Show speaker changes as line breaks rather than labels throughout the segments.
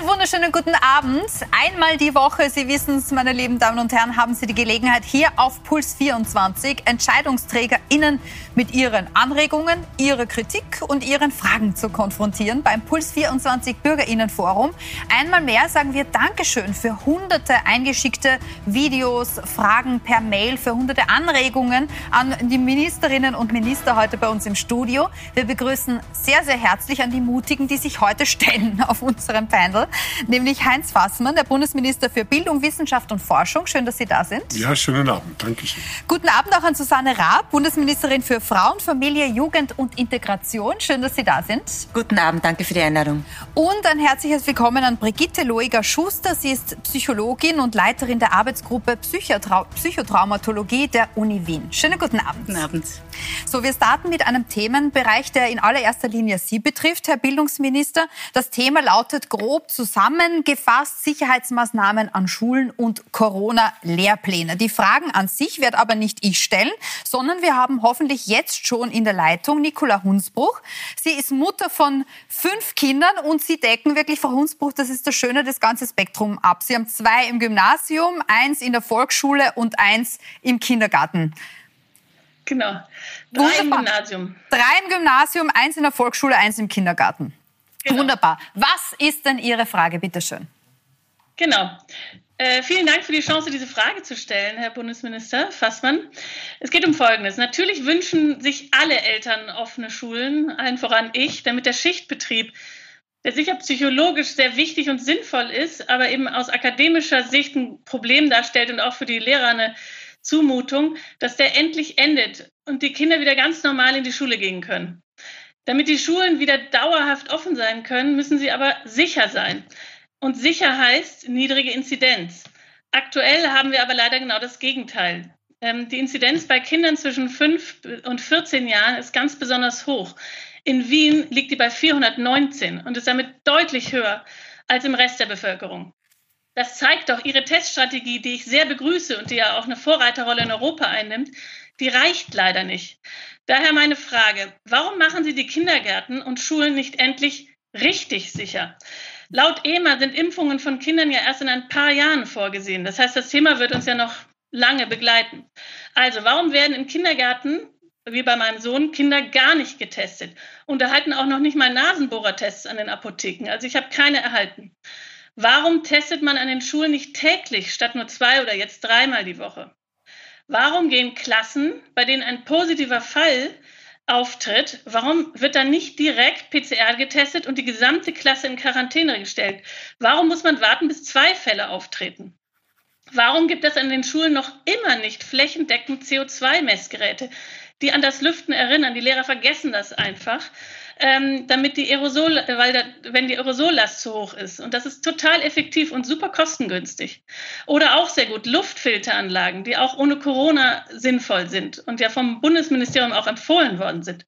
of Wunderschönen guten Abend. Einmal die Woche, Sie wissen es, meine lieben Damen und Herren, haben Sie die Gelegenheit, hier auf Puls 24 EntscheidungsträgerInnen mit ihren Anregungen, ihrer Kritik und ihren Fragen zu konfrontieren beim Puls 24 BürgerInnenforum. Einmal mehr sagen wir Dankeschön für hunderte eingeschickte Videos, Fragen per Mail, für hunderte Anregungen an die Ministerinnen und Minister heute bei uns im Studio. Wir begrüßen sehr, sehr herzlich an die Mutigen, die sich heute stellen auf unserem Panel. Nämlich Heinz Fassmann, der Bundesminister für Bildung, Wissenschaft und Forschung. Schön, dass Sie da sind.
Ja, schönen Abend. Dankeschön.
Guten Abend auch an Susanne Raab, Bundesministerin für Frauen, Familie, Jugend und Integration. Schön, dass Sie da sind.
Guten Abend, danke für die Einladung.
Und ein herzliches Willkommen an Brigitte Loiger-Schuster. Sie ist Psychologin und Leiterin der Arbeitsgruppe Psychotrau Psychotraumatologie der Uni Wien. Schönen guten Abend.
Guten Abend.
So, wir starten mit einem Themenbereich, der in allererster Linie Sie betrifft, Herr Bildungsminister. Das Thema lautet grob zusammengefasst Sicherheitsmaßnahmen an Schulen und Corona-Lehrpläne. Die Fragen an sich werde aber nicht ich stellen, sondern wir haben hoffentlich jetzt schon in der Leitung Nicola Hunsbruch. Sie ist Mutter von fünf Kindern und Sie decken wirklich, Frau Hunsbruch, das ist das Schöne, das ganze Spektrum ab. Sie haben zwei im Gymnasium, eins in der Volksschule und eins im Kindergarten.
Genau. Drei Wunderbar. im Gymnasium.
Drei im Gymnasium, eins in der Volksschule, eins im Kindergarten. Genau. Wunderbar. Was ist denn Ihre Frage, bitte schön?
Genau. Äh, vielen Dank für die Chance, diese Frage zu stellen, Herr Bundesminister Fassmann. Es geht um Folgendes. Natürlich wünschen sich alle Eltern offene Schulen, allen voran ich, damit der Schichtbetrieb, der sicher psychologisch sehr wichtig und sinnvoll ist, aber eben aus akademischer Sicht ein Problem darstellt und auch für die Lehrer eine Zumutung, dass der endlich endet und die Kinder wieder ganz normal in die Schule gehen können. Damit die Schulen wieder dauerhaft offen sein können, müssen sie aber sicher sein. Und sicher heißt niedrige Inzidenz. Aktuell haben wir aber leider genau das Gegenteil. Ähm, die Inzidenz bei Kindern zwischen 5 und 14 Jahren ist ganz besonders hoch. In Wien liegt die bei 419 und ist damit deutlich höher als im Rest der Bevölkerung. Das zeigt doch Ihre Teststrategie, die ich sehr begrüße und die ja auch eine Vorreiterrolle in Europa einnimmt, die reicht leider nicht. Daher meine Frage, warum machen Sie die Kindergärten und Schulen nicht endlich richtig sicher? Laut EMA sind Impfungen von Kindern ja erst in ein paar Jahren vorgesehen. Das heißt, das Thema wird uns ja noch lange begleiten. Also, warum werden im Kindergarten, wie bei meinem Sohn, Kinder gar nicht getestet und erhalten auch noch nicht mal Nasenbohrertests an den Apotheken? Also, ich habe keine erhalten. Warum testet man an den Schulen nicht täglich statt nur zwei oder jetzt dreimal die Woche? Warum gehen Klassen, bei denen ein positiver Fall auftritt, warum wird dann nicht direkt PCR getestet und die gesamte Klasse in Quarantäne gestellt? Warum muss man warten, bis zwei Fälle auftreten? Warum gibt es an den Schulen noch immer nicht flächendeckend CO2-Messgeräte, die an das Lüften erinnern? Die Lehrer vergessen das einfach ähm, damit die Aerosol, weil da, wenn die Aerosollast zu hoch ist. Und das ist total effektiv und super kostengünstig. Oder auch sehr gut Luftfilteranlagen, die auch ohne Corona sinnvoll sind und ja vom Bundesministerium auch empfohlen worden sind.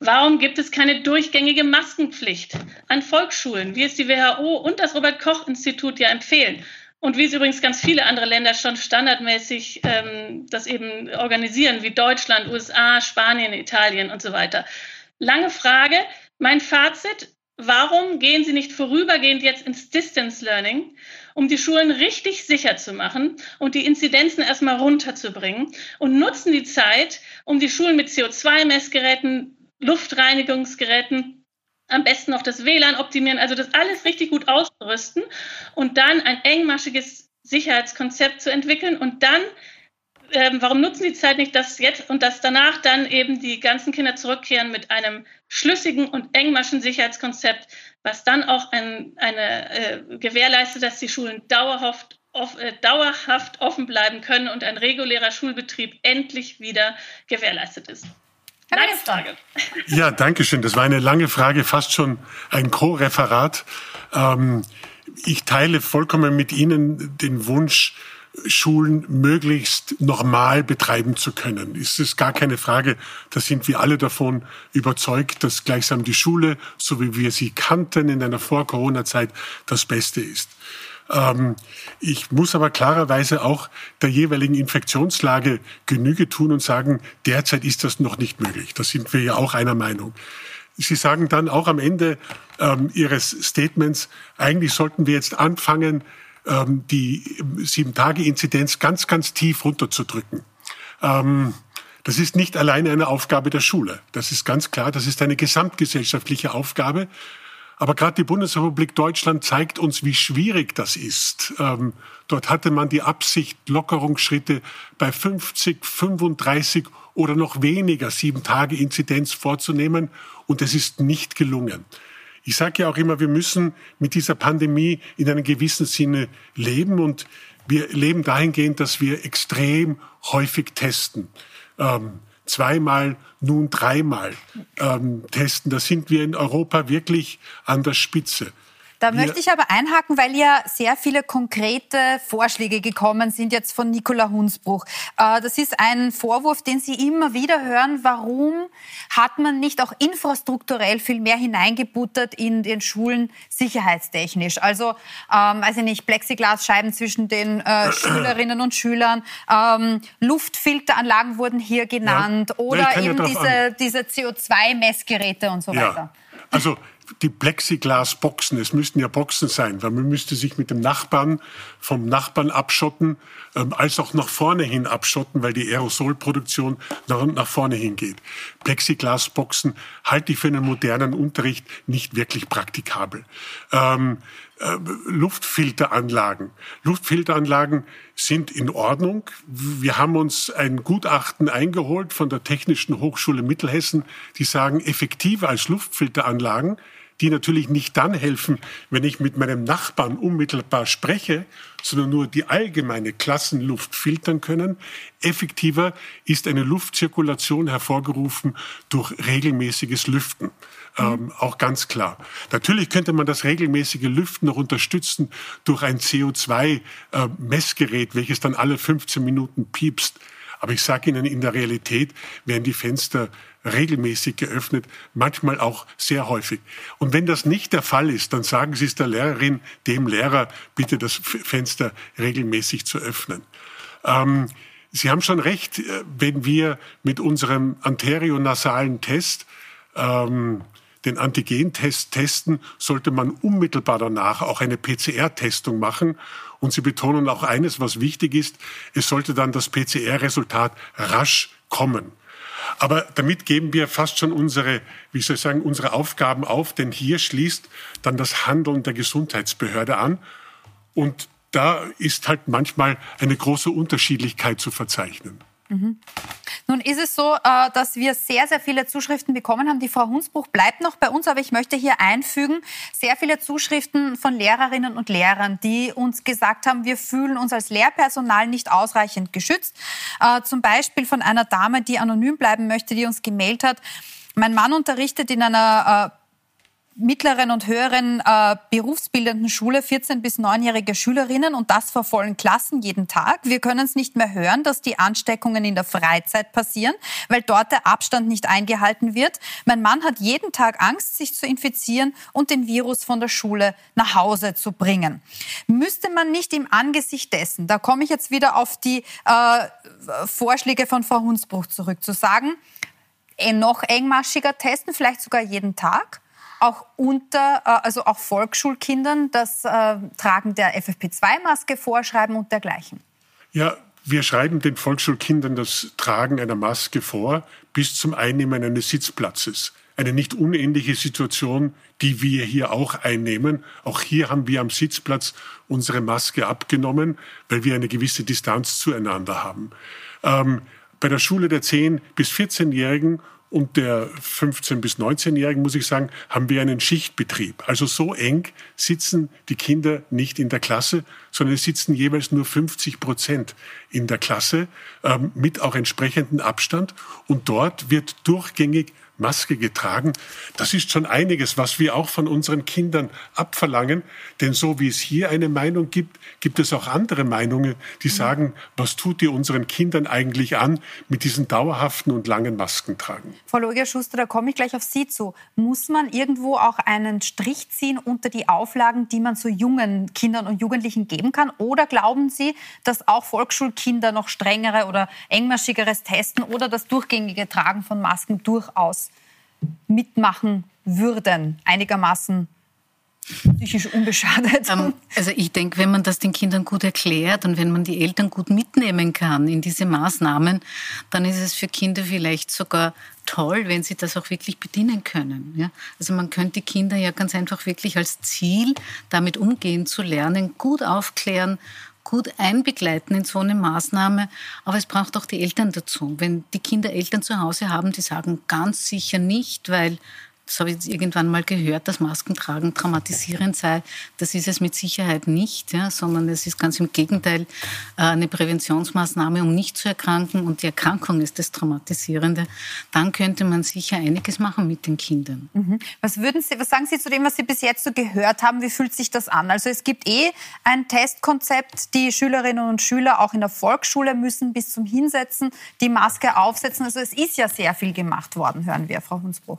Warum gibt es keine durchgängige Maskenpflicht an Volksschulen, wie es die WHO und das Robert Koch Institut ja empfehlen? Und wie es übrigens ganz viele andere Länder schon standardmäßig ähm, das eben organisieren, wie Deutschland, USA, Spanien, Italien und so weiter. Lange Frage. Mein Fazit, warum gehen Sie nicht vorübergehend jetzt ins Distance Learning, um die Schulen richtig sicher zu machen und die Inzidenzen erstmal runterzubringen und nutzen die Zeit, um die Schulen mit CO2-Messgeräten, Luftreinigungsgeräten, am besten noch das WLAN optimieren, also das alles richtig gut auszurüsten und dann ein engmaschiges Sicherheitskonzept zu entwickeln und dann ähm, warum nutzen die Zeit nicht, dass jetzt und dass danach dann eben die ganzen Kinder zurückkehren mit einem schlüssigen und engmaschen Sicherheitskonzept, was dann auch ein, eine äh, gewährleistet, dass die Schulen dauerhaft, off, äh, dauerhaft offen bleiben können und ein regulärer Schulbetrieb endlich wieder gewährleistet ist.
Lange Frage. Ja, danke schön. Das war eine lange Frage, fast schon ein Co-Referat. Ähm, ich teile vollkommen mit Ihnen den Wunsch, Schulen möglichst normal betreiben zu können. Ist es gar keine Frage. Da sind wir alle davon überzeugt, dass gleichsam die Schule, so wie wir sie kannten in einer Vor-Corona-Zeit, das Beste ist. Ähm, ich muss aber klarerweise auch der jeweiligen Infektionslage Genüge tun und sagen, derzeit ist das noch nicht möglich. Da sind wir ja auch einer Meinung. Sie sagen dann auch am Ende ähm, Ihres Statements, eigentlich sollten wir jetzt anfangen, ähm, die Sieben-Tage-Inzidenz ganz, ganz tief runterzudrücken. Ähm, das ist nicht alleine eine Aufgabe der Schule. Das ist ganz klar. Das ist eine gesamtgesellschaftliche Aufgabe. Aber gerade die Bundesrepublik Deutschland zeigt uns, wie schwierig das ist. Ähm, dort hatte man die Absicht, Lockerungsschritte bei 50, 35 oder noch weniger sieben Tage Inzidenz vorzunehmen. Und es ist nicht gelungen. Ich sage ja auch immer, wir müssen mit dieser Pandemie in einem gewissen Sinne leben und wir leben dahingehend, dass wir extrem häufig testen. Ähm, zweimal, nun dreimal ähm, testen. Da sind wir in Europa wirklich an der Spitze.
Da möchte ich aber einhaken, weil ja sehr viele konkrete Vorschläge gekommen sind jetzt von Nicola Hunsbruch. Äh, das ist ein Vorwurf, den Sie immer wieder hören. Warum hat man nicht auch infrastrukturell viel mehr hineingebuttert in den Schulen sicherheitstechnisch? Also, ähm, also nicht Plexiglasscheiben zwischen den äh, Schülerinnen und Schülern, ähm, Luftfilteranlagen wurden hier genannt ja. oder eben diese, diese CO2-Messgeräte und so weiter. Ja.
Also die Plexiglasboxen, es müssten ja Boxen sein, weil man müsste sich mit dem Nachbarn vom Nachbarn abschotten, ähm, als auch nach vorne hin abschotten, weil die Aerosolproduktion nach, nach vorne hingeht. Plexiglasboxen halte ich für einen modernen Unterricht nicht wirklich praktikabel. Ähm, äh, Luftfilteranlagen. Luftfilteranlagen sind in Ordnung. Wir haben uns ein Gutachten eingeholt von der Technischen Hochschule Mittelhessen, die sagen, effektiver als Luftfilteranlagen die natürlich nicht dann helfen, wenn ich mit meinem Nachbarn unmittelbar spreche, sondern nur die allgemeine Klassenluft filtern können. Effektiver ist eine Luftzirkulation hervorgerufen durch regelmäßiges Lüften. Mhm. Ähm, auch ganz klar. Natürlich könnte man das regelmäßige Lüften noch unterstützen durch ein CO2-Messgerät, äh, welches dann alle 15 Minuten piepst. Aber ich sage Ihnen, in der Realität werden die Fenster regelmäßig geöffnet, manchmal auch sehr häufig. Und wenn das nicht der Fall ist, dann sagen Sie es der Lehrerin, dem Lehrer, bitte das Fenster regelmäßig zu öffnen. Ähm, Sie haben schon recht, äh, wenn wir mit unserem anterionasalen Test ähm, den Antigentest testen, sollte man unmittelbar danach auch eine PCR-Testung machen. Und Sie betonen auch eines, was wichtig ist, es sollte dann das PCR-Resultat rasch kommen. Aber damit geben wir fast schon unsere, wie soll ich sagen, unsere Aufgaben auf, denn hier schließt dann das Handeln der Gesundheitsbehörde an. Und da ist halt manchmal eine große Unterschiedlichkeit zu verzeichnen. Mhm.
Nun ist es so, äh, dass wir sehr, sehr viele Zuschriften bekommen haben. Die Frau Hunsbruch bleibt noch bei uns, aber ich möchte hier einfügen, sehr viele Zuschriften von Lehrerinnen und Lehrern, die uns gesagt haben, wir fühlen uns als Lehrpersonal nicht ausreichend geschützt. Äh, zum Beispiel von einer Dame, die anonym bleiben möchte, die uns gemeldet hat, mein Mann unterrichtet in einer äh, mittleren und höheren äh, berufsbildenden Schule 14- bis 9-jährige Schülerinnen und das vor vollen Klassen jeden Tag. Wir können es nicht mehr hören, dass die Ansteckungen in der Freizeit passieren, weil dort der Abstand nicht eingehalten wird. Mein Mann hat jeden Tag Angst, sich zu infizieren und den Virus von der Schule nach Hause zu bringen. Müsste man nicht im Angesicht dessen, da komme ich jetzt wieder auf die äh, Vorschläge von Frau Hunsbruch zurück, zu sagen, noch engmaschiger testen, vielleicht sogar jeden Tag? Auch unter, äh, also auch Volksschulkindern das äh, Tragen der FFP2-Maske vorschreiben und dergleichen?
Ja, wir schreiben den Volksschulkindern das Tragen einer Maske vor bis zum Einnehmen eines Sitzplatzes. Eine nicht unähnliche Situation, die wir hier auch einnehmen. Auch hier haben wir am Sitzplatz unsere Maske abgenommen, weil wir eine gewisse Distanz zueinander haben. Ähm, bei der Schule der 10- bis 14-Jährigen und der 15- bis 19-Jährigen, muss ich sagen, haben wir einen Schichtbetrieb. Also so eng sitzen die Kinder nicht in der Klasse, sondern es sitzen jeweils nur 50 Prozent in der Klasse ähm, mit auch entsprechendem Abstand. Und dort wird durchgängig Maske getragen. Das ist schon einiges, was wir auch von unseren Kindern abverlangen. Denn so wie es hier eine Meinung gibt, gibt es auch andere Meinungen, die mhm. sagen, was tut ihr unseren Kindern eigentlich an mit diesen dauerhaften und langen Masken tragen?
Frau Logia-Schuster, da komme ich gleich auf Sie zu. Muss man irgendwo auch einen Strich ziehen unter die Auflagen, die man so jungen Kindern und Jugendlichen geben kann? Oder glauben Sie, dass auch Volksschulkinder noch strengere oder engmaschigeres Testen oder das durchgängige Tragen von Masken durchaus mitmachen würden, einigermaßen psychisch unbeschadet. Ähm,
also ich denke, wenn man das den Kindern gut erklärt und wenn man die Eltern gut mitnehmen kann in diese Maßnahmen, dann ist es für Kinder vielleicht sogar toll, wenn sie das auch wirklich bedienen können. Ja? Also man könnte die Kinder ja ganz einfach wirklich als Ziel, damit umgehen zu lernen, gut aufklären gut einbegleiten in so eine Maßnahme, aber es braucht auch die Eltern dazu. Wenn die Kinder Eltern zu Hause haben, die sagen ganz sicher nicht, weil das habe ich jetzt irgendwann mal gehört, dass Maskentragen traumatisierend sei. Das ist es mit Sicherheit nicht, ja, sondern es ist ganz im Gegenteil äh, eine Präventionsmaßnahme, um nicht zu erkranken. Und die Erkrankung ist das Traumatisierende. Dann könnte man sicher einiges machen mit den Kindern.
Mhm. Was, würden Sie, was sagen Sie zu dem, was Sie bis jetzt so gehört haben? Wie fühlt sich das an? Also es gibt eh ein Testkonzept. Die Schülerinnen und Schüler auch in der Volksschule müssen bis zum Hinsetzen die Maske aufsetzen. Also es ist ja sehr viel gemacht worden, hören wir, Frau Hunsbruch.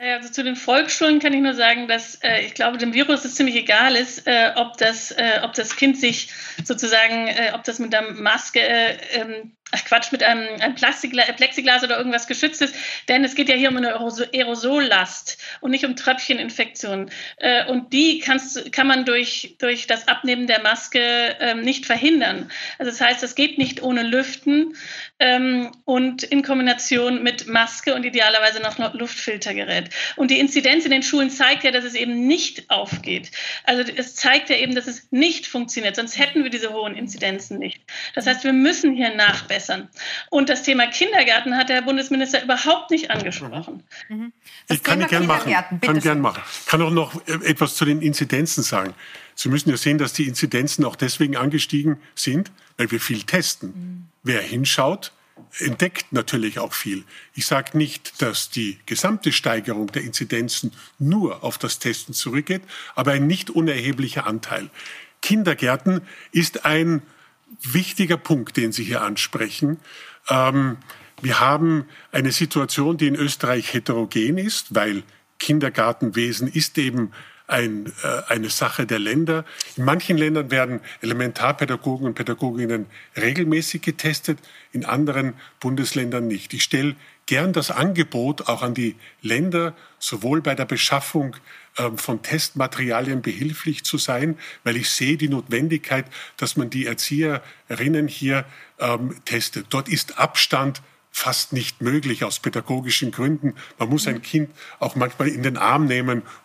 Also zu den Volksschulen kann ich nur sagen, dass äh, ich glaube, dem Virus es ziemlich egal ist, äh, ob, das, äh, ob das Kind sich sozusagen, äh, ob das mit der Maske äh, ähm, ach Quatsch, mit einem, einem Plexiglas oder irgendwas geschützt ist, denn es geht ja hier um eine Aerosollast und nicht um Tröpfcheninfektionen. Äh, und die kannst, kann man durch, durch das Abnehmen der Maske ähm, nicht verhindern. Also das heißt, es geht nicht ohne Lüften ähm, und in Kombination mit Maske und idealerweise noch Luftfiltergerät. Und die Inzidenz in den Schulen zeigt ja, dass es eben nicht aufgeht. Also es zeigt ja eben, dass es nicht funktioniert, sonst hätten wir diese hohen Inzidenzen nicht. Das heißt, wir müssen hier nachbessern verbessern. Und das Thema Kindergarten hat der Herr Bundesminister überhaupt nicht angesprochen.
Mhm. Ich kann gern machen. Kann gern machen. kann auch noch äh, etwas zu den Inzidenzen sagen. Sie müssen ja sehen, dass die Inzidenzen auch deswegen angestiegen sind, weil wir viel testen. Mhm. Wer hinschaut, entdeckt natürlich auch viel. Ich sage nicht, dass die gesamte Steigerung der Inzidenzen nur auf das Testen zurückgeht, aber ein nicht unerheblicher Anteil. Kindergärten ist ein wichtiger Punkt, den Sie hier ansprechen. Ähm, wir haben eine Situation, die in Österreich heterogen ist, weil Kindergartenwesen ist eben ein, äh, eine Sache der Länder. In manchen Ländern werden Elementarpädagogen und Pädagoginnen regelmäßig getestet, in anderen Bundesländern nicht. Ich stelle gern das Angebot auch an die Länder, sowohl bei der Beschaffung von Testmaterialien behilflich zu sein, weil ich sehe die Notwendigkeit, dass man die Erzieherinnen hier ähm, testet. Dort ist Abstand fast nicht möglich aus pädagogischen Gründen. Man muss ein Kind auch manchmal in den Arm nehmen,